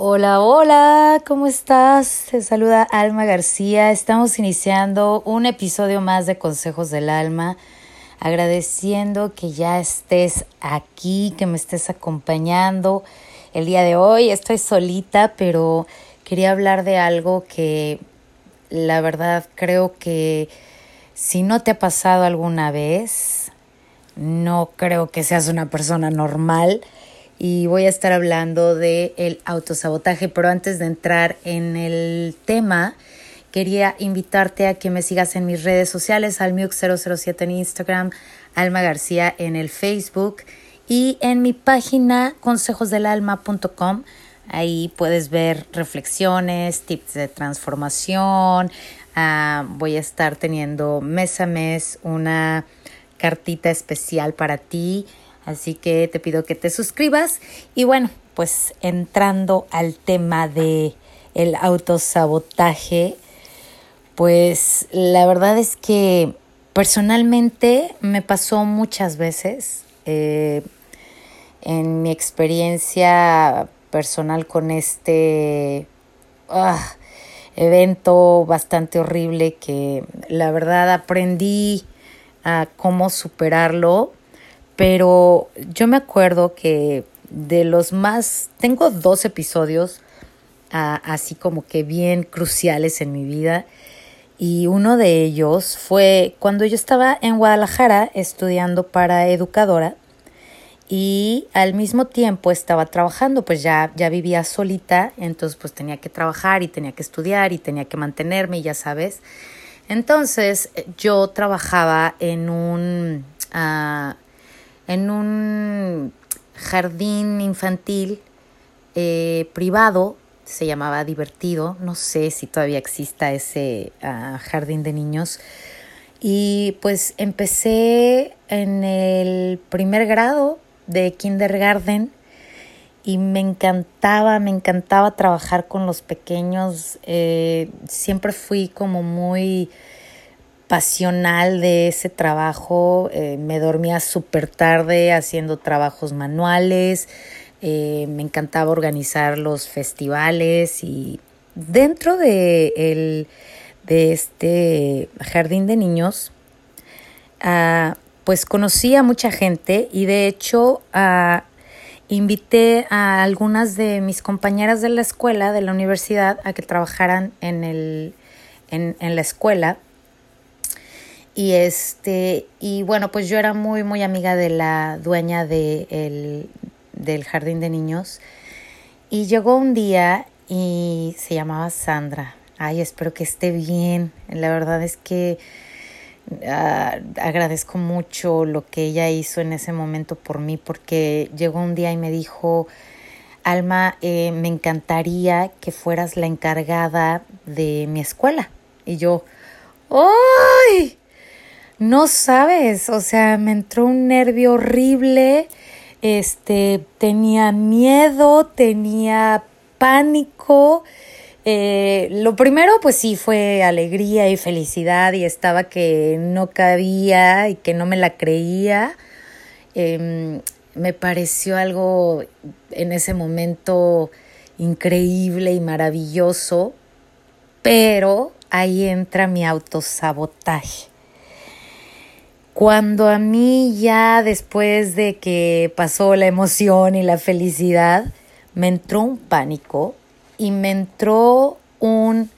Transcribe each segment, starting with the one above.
Hola, hola, ¿cómo estás? Te saluda Alma García. Estamos iniciando un episodio más de Consejos del Alma, agradeciendo que ya estés aquí, que me estés acompañando. El día de hoy estoy solita, pero quería hablar de algo que la verdad creo que si no te ha pasado alguna vez, no creo que seas una persona normal y voy a estar hablando de el autosabotaje, pero antes de entrar en el tema, quería invitarte a que me sigas en mis redes sociales, almiuk007 en Instagram, Alma García en el Facebook y en mi página consejosdelalma.com. Ahí puedes ver reflexiones, tips de transformación. Ah, voy a estar teniendo mes a mes una cartita especial para ti Así que te pido que te suscribas. Y bueno, pues entrando al tema de el autosabotaje, pues la verdad es que personalmente me pasó muchas veces eh, en mi experiencia personal con este ah, evento bastante horrible que la verdad aprendí a cómo superarlo pero yo me acuerdo que de los más, tengo dos episodios ah, así como que bien cruciales en mi vida. Y uno de ellos fue cuando yo estaba en Guadalajara estudiando para educadora y al mismo tiempo estaba trabajando, pues ya, ya vivía solita, entonces pues tenía que trabajar y tenía que estudiar y tenía que mantenerme, ya sabes. Entonces yo trabajaba en un... Uh, en un jardín infantil eh, privado, se llamaba Divertido, no sé si todavía exista ese ah, jardín de niños. Y pues empecé en el primer grado de kindergarten y me encantaba, me encantaba trabajar con los pequeños. Eh, siempre fui como muy pasional de ese trabajo. Eh, me dormía súper tarde haciendo trabajos manuales. Eh, me encantaba organizar los festivales y dentro de, el, de este jardín de niños, ah, pues conocí a mucha gente y de hecho ah, invité a algunas de mis compañeras de la escuela, de la universidad, a que trabajaran en, el, en, en la escuela y este, y bueno, pues yo era muy, muy amiga de la dueña de del jardín de niños. Y llegó un día y se llamaba Sandra. Ay, espero que esté bien. La verdad es que ah, agradezco mucho lo que ella hizo en ese momento por mí, porque llegó un día y me dijo, Alma, eh, me encantaría que fueras la encargada de mi escuela. Y yo, ¡ay! No sabes, o sea, me entró un nervio horrible, este, tenía miedo, tenía pánico. Eh, lo primero, pues sí, fue alegría y felicidad y estaba que no cabía y que no me la creía. Em, me pareció algo en ese momento increíble y maravilloso, pero ahí entra mi autosabotaje. Cuando a mí ya después de que pasó la emoción y la felicidad, me entró un pánico y me entró un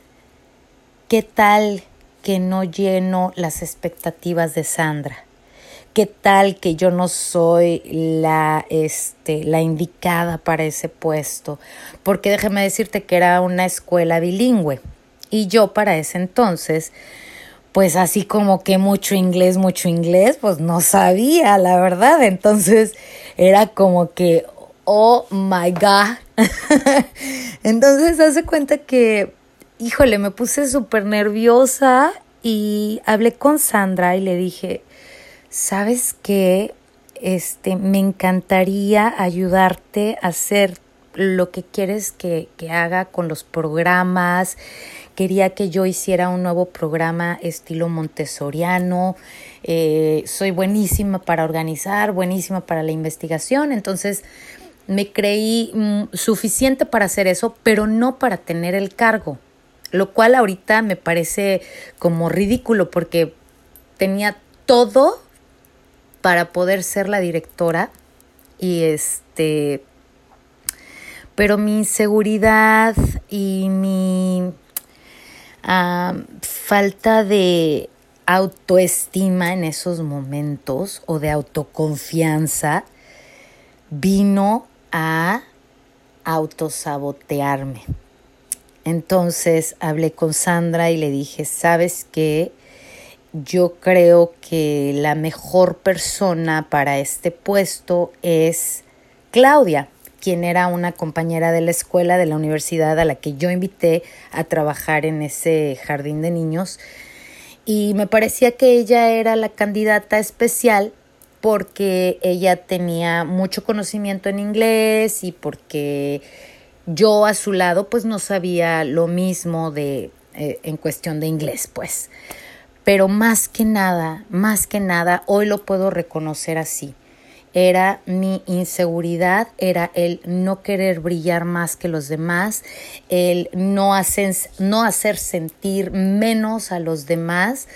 ¿qué tal que no lleno las expectativas de Sandra? ¿Qué tal que yo no soy la, este, la indicada para ese puesto? Porque déjame decirte que era una escuela bilingüe y yo para ese entonces pues así como que mucho inglés, mucho inglés, pues no sabía, la verdad. Entonces era como que, oh my God. Entonces hace cuenta que, híjole, me puse súper nerviosa y hablé con Sandra y le dije, ¿sabes qué? Este, me encantaría ayudarte a hacer lo que quieres que, que haga con los programas quería que yo hiciera un nuevo programa estilo montessoriano. Eh, soy buenísima para organizar, buenísima para la investigación. Entonces me creí mm, suficiente para hacer eso, pero no para tener el cargo, lo cual ahorita me parece como ridículo porque tenía todo para poder ser la directora y este pero mi inseguridad y mi falta de autoestima en esos momentos o de autoconfianza vino a autosabotearme. Entonces hablé con Sandra y le dije, ¿sabes qué? Yo creo que la mejor persona para este puesto es Claudia, quien era una compañera de la escuela de la universidad a la que yo invité a trabajar en ese jardín de niños. Y me parecía que ella era la candidata especial porque ella tenía mucho conocimiento en inglés y porque yo a su lado pues no sabía lo mismo de eh, en cuestión de inglés pues pero más que nada más que nada hoy lo puedo reconocer así era mi inseguridad, era el no querer brillar más que los demás, el no hacer, no hacer sentir menos a los demás.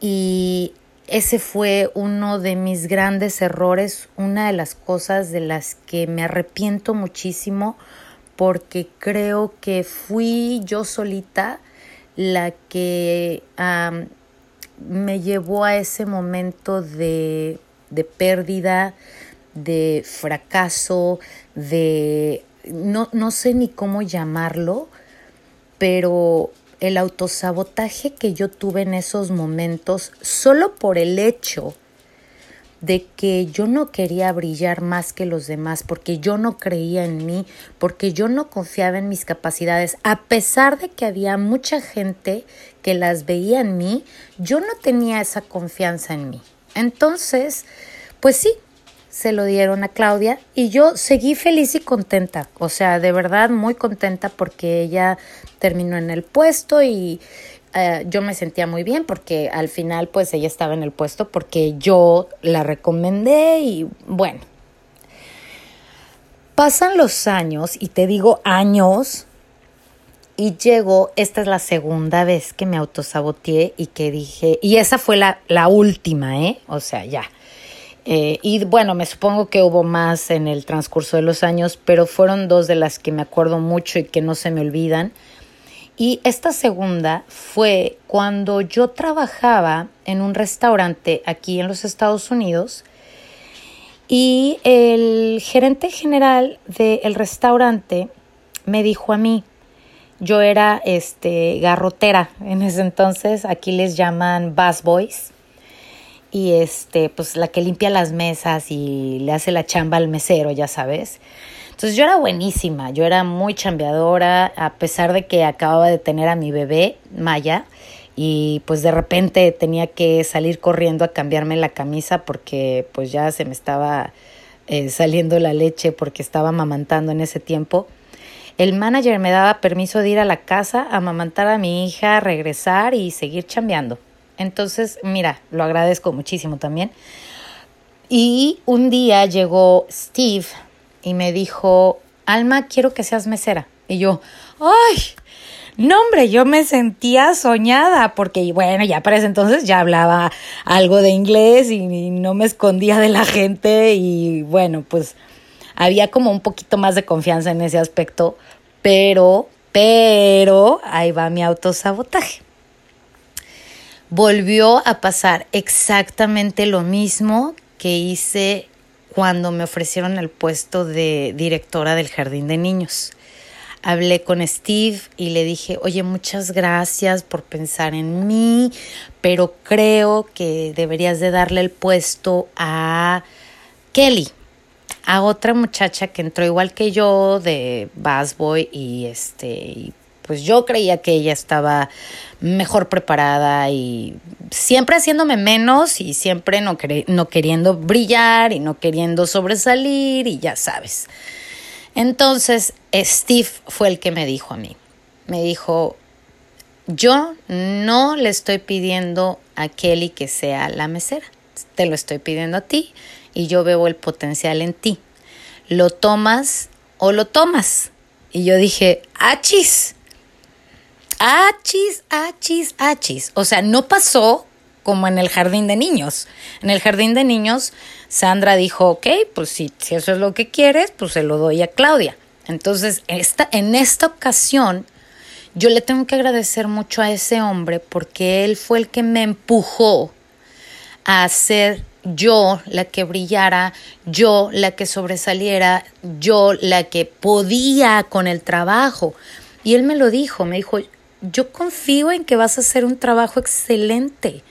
Y ese fue uno de mis grandes errores, una de las cosas de las que me arrepiento muchísimo porque creo que fui yo solita la que me llevó a ese momento de, de pérdida, de fracaso, de no, no sé ni cómo llamarlo, pero el autosabotaje que yo tuve en esos momentos, solo por el hecho de que yo no quería brillar más que los demás, porque yo no creía en mí, porque yo no confiaba en mis capacidades, a pesar de que había mucha gente que las veía en mí, yo no tenía esa confianza en mí. Entonces, pues sí, se lo dieron a Claudia y yo seguí feliz y contenta, o sea, de verdad muy contenta porque ella terminó en el puesto y eh, yo me sentía muy bien porque al final pues ella estaba en el puesto porque yo la recomendé y bueno. Pasan los años y te digo años y llego, esta es la segunda vez que me autosaboteé y que dije, y esa fue la, última, ¿eh? O sea, ya. Eh, y bueno, me supongo que hubo más en el transcurso de los años, pero fueron dos de las que me acuerdo mucho y que no se me olvidan. Y esta segunda fue cuando yo trabajaba en un restaurante aquí en los Estados Unidos y el gerente general del restaurante me dijo a mí, yo era este garrotera en ese entonces, aquí les llaman bus boys y este pues la que limpia las mesas y le hace la chamba al mesero, ya sabes. Entonces yo era buenísima, yo era muy chambeadora, a pesar de que acababa de tener a mi bebé, Maya, y pues de repente tenía que salir corriendo a cambiarme la camisa porque pues ya se me estaba eh, saliendo la leche porque estaba amamantando en ese tiempo. El manager me daba permiso de ir a la casa, a amamantar a mi hija, regresar y seguir chambeando. Entonces, mira, lo agradezco muchísimo también. Y un día llegó Steve, y me dijo, Alma, quiero que seas mesera. Y yo, ¡ay! No, hombre, yo me sentía soñada porque, bueno, ya para ese entonces ya hablaba algo de inglés y, no me escondía de la gente y, bueno, pues había como un poquito más de confianza en ese aspecto, pero, pero, ahí va mi autosabotaje. Volvió a pasar exactamente lo mismo que hice cuando me ofrecieron el puesto de directora del jardín de niños. Hablé con Steve y le dije, oye, muchas gracias por pensar en mí, pero creo que deberías de darle el puesto a Kelly, a otra muchacha que entró igual que yo de Bass Boy y este pues yo creía que ella estaba mejor preparada y siempre haciéndome menos y siempre no, no queriendo brillar y no queriendo sobresalir y ya sabes. Entonces Steve fue el que me dijo a mí, me dijo, yo no le estoy pidiendo a Kelly que sea la mesera, te lo estoy pidiendo a ti y yo veo el potencial en ti. lo tomas o lo tomas. Y yo dije, achis, achis, achis, achis. O sea, no pasó como en el jardín de niños. En el jardín de niños, Sandra dijo, ok, pues si, si eso es lo que quieres, pues se lo doy a Claudia. Entonces, esta, en esta ocasión, yo le tengo que agradecer mucho a ese hombre porque él fue el que me empujó a ser yo la que brillara, yo la que sobresaliera, yo la que podía con el trabajo. Y él me lo dijo, me dijo, yo confío en que vas a hacer un trabajo excelente.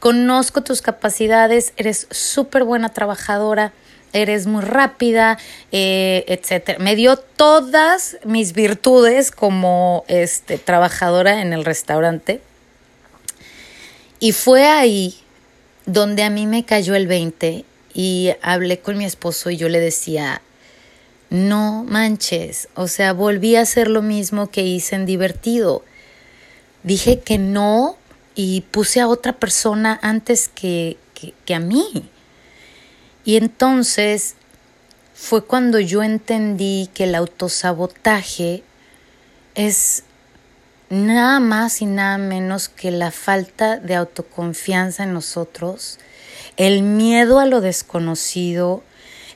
Conozco tus capacidades, eres súper buena trabajadora, eres muy rápida, eh, etc. Me dio todas mis virtudes como este, trabajadora en el restaurante. Y fue ahí donde a mí me cayó el 20 y hablé con mi esposo y yo le decía, no manches, o sea, volví a hacer lo mismo que hice en divertido. Dije que no y puse a otra persona antes que, que, a mí. Y entonces fue cuando yo entendí que el autosabotaje es nada más y nada menos que la falta de autoconfianza en nosotros, el miedo a lo desconocido,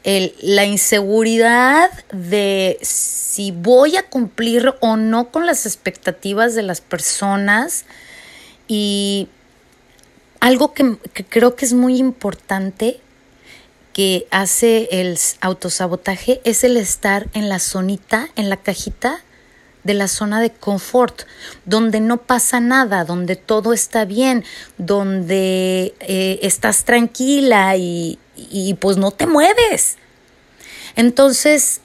el, la inseguridad de si voy a cumplir o no con las expectativas de las personas. Y algo que, que creo que es muy importante que hace el autosabotaje es el estar en la zonita, en la cajita de la zona de confort, donde no pasa nada, donde todo está bien, donde eh, estás tranquila y, y pues no te mueves. Entonces,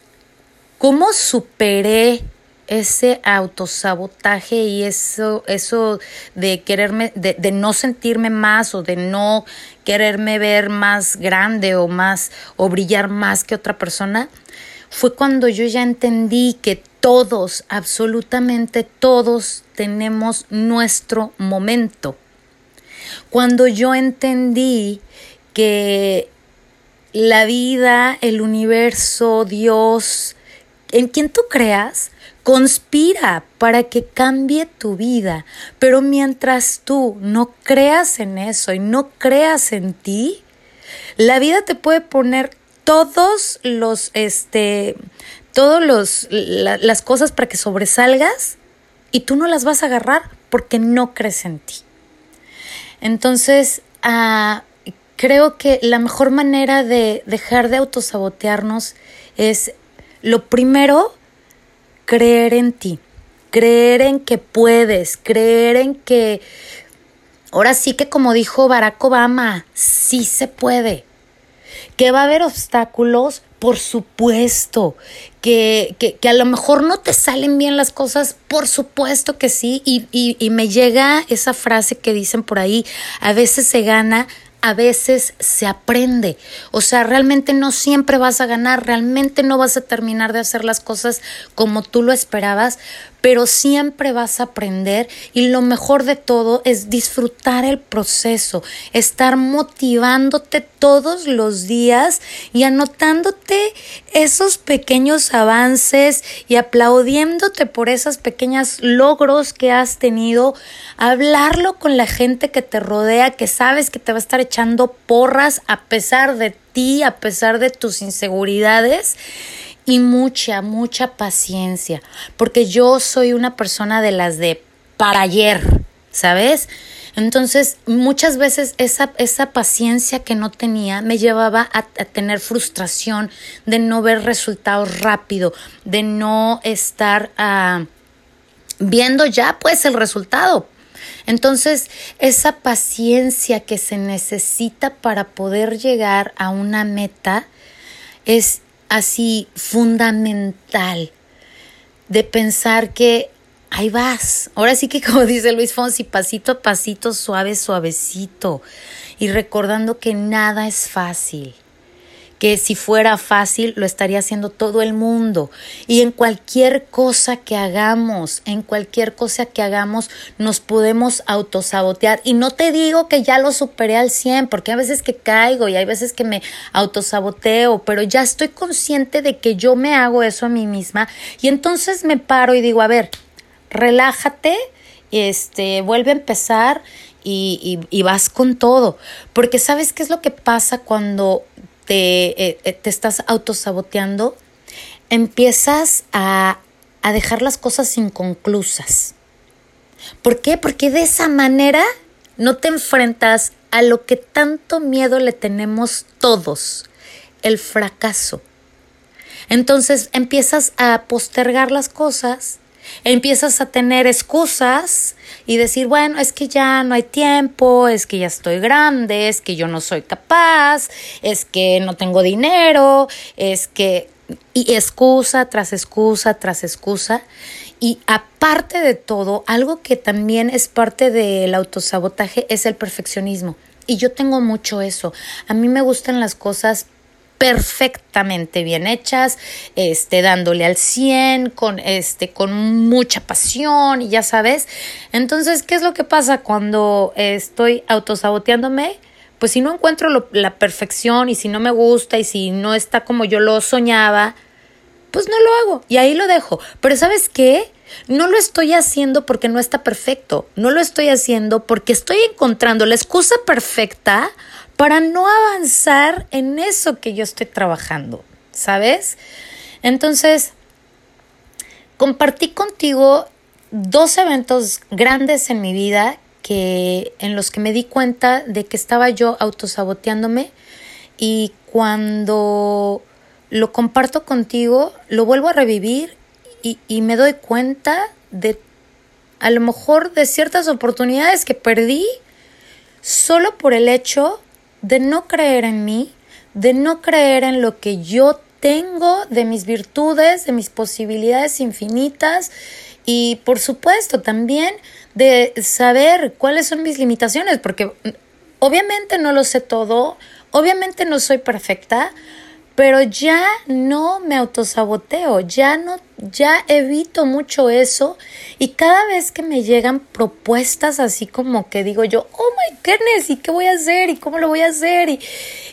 ¿cómo superé ese autosabotaje y eso, eso de quererme, de, de, no sentirme más o de no quererme ver más grande o más o brillar más que otra persona, fue cuando yo ya entendí que todos, absolutamente todos, tenemos nuestro momento. Cuando yo entendí que la vida, el universo, Dios, en quien tú creas, conspira para que cambie tu vida. Pero mientras tú no creas en eso y no creas en ti, la vida te puede poner todos los, este, todos los, las cosas para que sobresalgas y tú no las vas a agarrar porque no crees en ti. Entonces, ah, creo que la mejor manera de dejar de autosabotearnos es, lo primero, creer en ti, creer en que puedes, creer en que, ahora sí que como dijo Barack Obama, sí se puede. Que va a haber obstáculos, por supuesto. Que, que, que, a lo mejor no te salen bien las cosas, por supuesto que sí. Y, y, y me llega esa frase que dicen por ahí, a veces se gana, a veces se aprende. O sea, realmente no siempre vas a ganar, realmente no vas a terminar de hacer las cosas como tú lo esperabas, pero siempre vas a aprender y lo mejor de todo es disfrutar el proceso, estar motivándote todos los días y anotándote esos pequeños avances y aplaudiéndote por esos pequeños logros que has tenido, hablarlo con la gente que te rodea, que sabes que te va a estar echando porras a pesar de ti, a pesar de tus inseguridades y mucha, mucha paciencia, porque yo soy una persona de las de para ayer, ¿sabes? Entonces, muchas veces esa, esa paciencia que no tenía me llevaba a, tener frustración de no ver resultados rápido, de no estar ah, viendo ya pues el resultado. Entonces, esa paciencia que se necesita para poder llegar a una meta es así fundamental de pensar que ahí vas. Ahora sí que como dice Luis Fonsi, pasito a pasito, suave, suavecito. Y recordando que nada es fácil, que si fuera fácil lo estaría haciendo todo el mundo. Y en cualquier cosa que hagamos, en cualquier cosa que hagamos, nos podemos autosabotear. Y no te digo que ya lo superé al 100, porque hay veces que caigo y hay veces que me autosaboteo, pero ya estoy consciente de que yo me hago eso a mí misma. Y entonces me paro y digo, a ver, relájate, este, vuelve a empezar y, y, vas con todo. Porque sabes qué es lo que pasa cuando te, eh, eh, te estás autosaboteando, empiezas a, a dejar las cosas inconclusas. ¿Por qué? Porque de esa manera no te enfrentas a lo que tanto miedo le tenemos todos, el fracaso. Entonces empiezas a postergar las cosas empiezas a tener excusas y decir, bueno, es que ya no hay tiempo, es que ya estoy grande, es que yo no soy capaz, es que no tengo dinero, es que... Y excusa tras excusa tras excusa. Y aparte de todo, algo que también es parte del autosabotaje es el perfeccionismo. Y yo tengo mucho eso. A mí me gustan las cosas perfectamente bien hechas, este, dándole al 100, con, este, con mucha pasión, y ya sabes. Entonces, ¿qué es lo que pasa cuando estoy autosaboteándome? Pues si no encuentro la perfección y si no me gusta y si no está como yo lo soñaba, pues no lo hago y ahí lo dejo. Pero ¿sabes qué? No lo estoy haciendo porque no está perfecto. No lo estoy haciendo porque estoy encontrando la excusa perfecta para no avanzar en eso que yo estoy trabajando, ¿sabes? Entonces, compartí contigo dos eventos grandes en mi vida que en los que me di cuenta de que estaba yo autosaboteándome y cuando lo comparto contigo, lo vuelvo a revivir y, y me doy cuenta de a lo mejor de ciertas oportunidades que perdí solo por el hecho de no creer en mí, de no creer en lo que yo tengo, de mis virtudes, de mis posibilidades infinitas y por supuesto también de saber cuáles son mis limitaciones, porque obviamente no lo sé todo, obviamente no soy perfecta, pero ya no me autosaboteo, ya no, ya evito mucho eso y cada vez que me llegan propuestas así como que digo yo, oh my goodness, ¿y qué voy a hacer? ¿Y cómo lo voy a hacer? Y,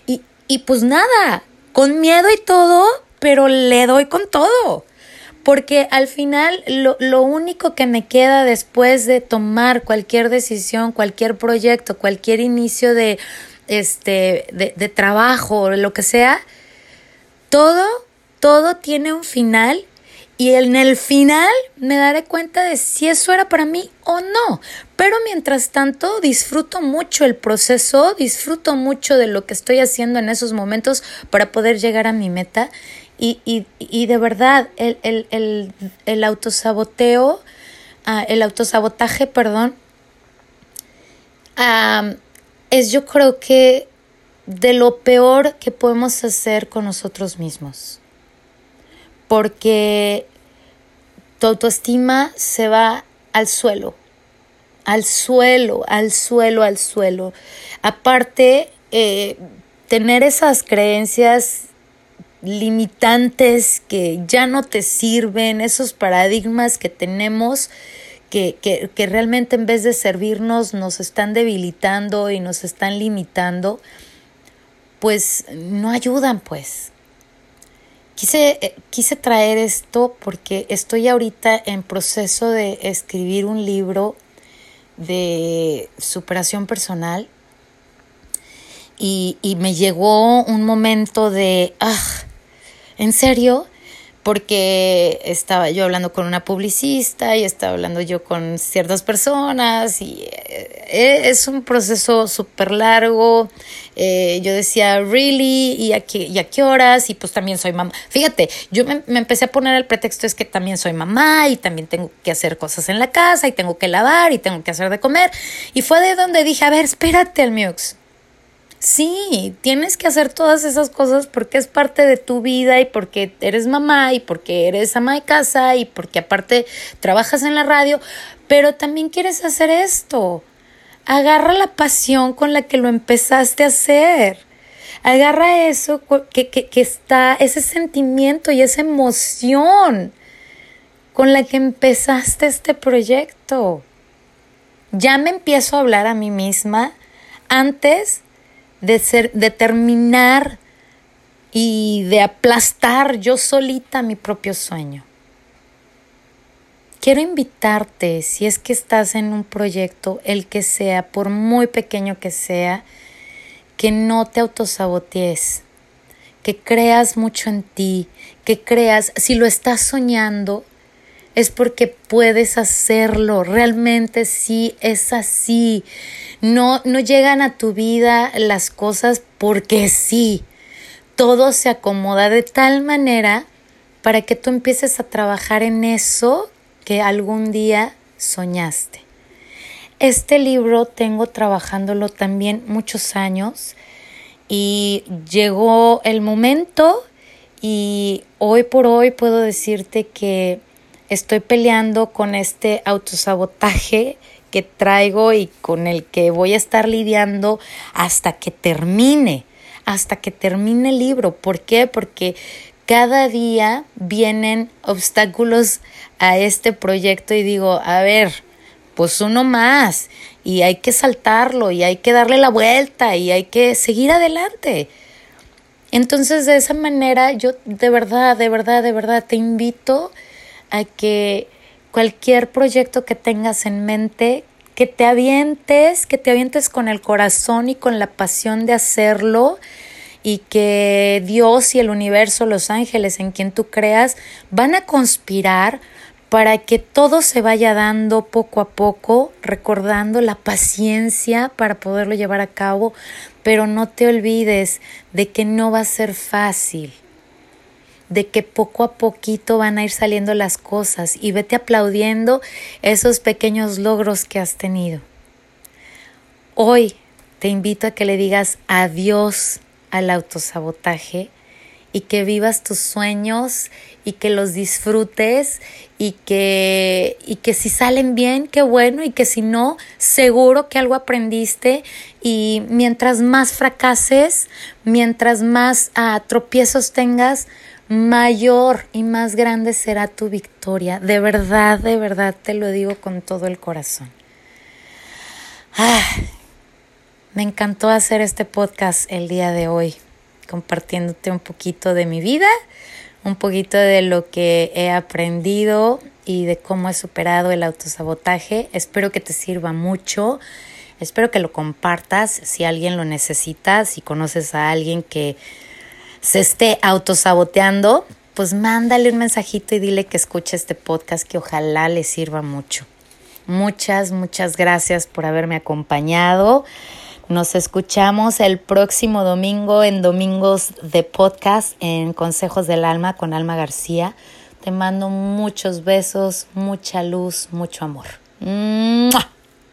y, y pues nada, con miedo y todo, pero le doy con todo. Porque al final lo, lo único que me queda después de tomar cualquier decisión, cualquier proyecto, cualquier inicio de, este, de, de trabajo, lo que sea, todo, todo tiene un final y en el final me daré cuenta de si eso era para mí o no. Pero mientras tanto disfruto mucho el proceso, disfruto mucho de lo que estoy haciendo en esos momentos para poder llegar a mi meta. Y, y, y de verdad, el, el, el, el autosaboteo, uh, el autosabotaje, perdón, uh, es yo creo que de lo peor que podemos hacer con nosotros mismos. Porque tu autoestima se va al suelo, al suelo, al suelo, al suelo. Aparte, eh, tener esas creencias limitantes que ya no te sirven, esos paradigmas que tenemos que, que, que realmente en vez de servirnos nos están debilitando y nos están limitando pues no ayudan, pues. Quise, eh, quise traer esto porque estoy ahorita en proceso de escribir un libro de superación personal y, y me llegó un momento de, ah, ¿en serio? Porque estaba yo hablando con una publicista y estaba hablando yo con ciertas personas y eh, es un proceso súper largo. Eh, yo decía, ¿really? ¿Y a, qué, ¿Y a qué horas? Y pues también soy mamá. Fíjate, yo me, me, empecé a poner el pretexto es que también soy mamá y también tengo que hacer cosas en la casa y tengo que lavar y tengo que hacer de comer. Y fue de donde dije, a ver, espérate, Almiux Sí, tienes que hacer todas esas cosas porque es parte de tu vida y porque eres mamá y porque eres ama de casa y porque aparte trabajas en la radio, pero también quieres hacer esto. Agarra la pasión con la que lo empezaste a hacer. Agarra eso que, que, que está, ese sentimiento y esa emoción con la que empezaste este proyecto. Ya me empiezo a hablar a mí misma antes de ser, de terminar y de aplastar yo solita mi propio sueño. Quiero invitarte, si es que estás en un proyecto, el que sea, por muy pequeño que sea, que no te autosabotees, que creas mucho en ti, que creas, si lo estás soñando, es porque puedes hacerlo, realmente sí es así. No, no llegan a tu vida las cosas porque sí. Todo se acomoda de tal manera para que tú empieces a trabajar en eso que algún día soñaste. Este libro tengo trabajándolo también muchos años y llegó el momento y hoy por hoy puedo decirte que estoy peleando con este autosabotaje que traigo y con el que voy a estar lidiando hasta que termine, hasta que termine el libro. ¿Por qué? Porque cada día vienen obstáculos a este proyecto y digo, a ver, pues uno más y hay que saltarlo y hay que darle la vuelta y hay que seguir adelante. Entonces de esa manera yo de verdad, de verdad, de verdad te invito a que cualquier proyecto que tengas en mente, que te avientes, que te avientes con el corazón y con la pasión de hacerlo y que Dios y el universo, los ángeles en quien tú creas, van a conspirar para que todo se vaya dando poco a poco, recordando la paciencia para poderlo llevar a cabo, pero no te olvides de que no va a ser fácil, de que poco a poquito van a ir saliendo las cosas y vete aplaudiendo esos pequeños logros que has tenido. Hoy te invito a que le digas adiós al autosabotaje y que vivas tus sueños y que los disfrutes y que, y que si salen bien, qué bueno, y que si no, seguro que algo aprendiste y mientras más fracases, mientras más ah, tropiezos tengas, mayor y más grande será tu victoria. De verdad, de verdad te lo digo con todo el corazón. Ah, me encantó hacer este podcast el día de hoy, compartiéndote un poquito de mi vida, un poquito de lo que he aprendido y de cómo he superado el autosabotaje. Espero que te sirva mucho. Espero que lo compartas si alguien lo necesita, si conoces a alguien que se esté autosaboteando, pues mándale un mensajito y dile que escuche este podcast que ojalá le sirva mucho. Muchas, muchas gracias por haberme acompañado. Nos escuchamos el próximo domingo en Domingos de Podcast en Consejos del Alma con Alma García. Te mando muchos besos, mucha luz, mucho amor.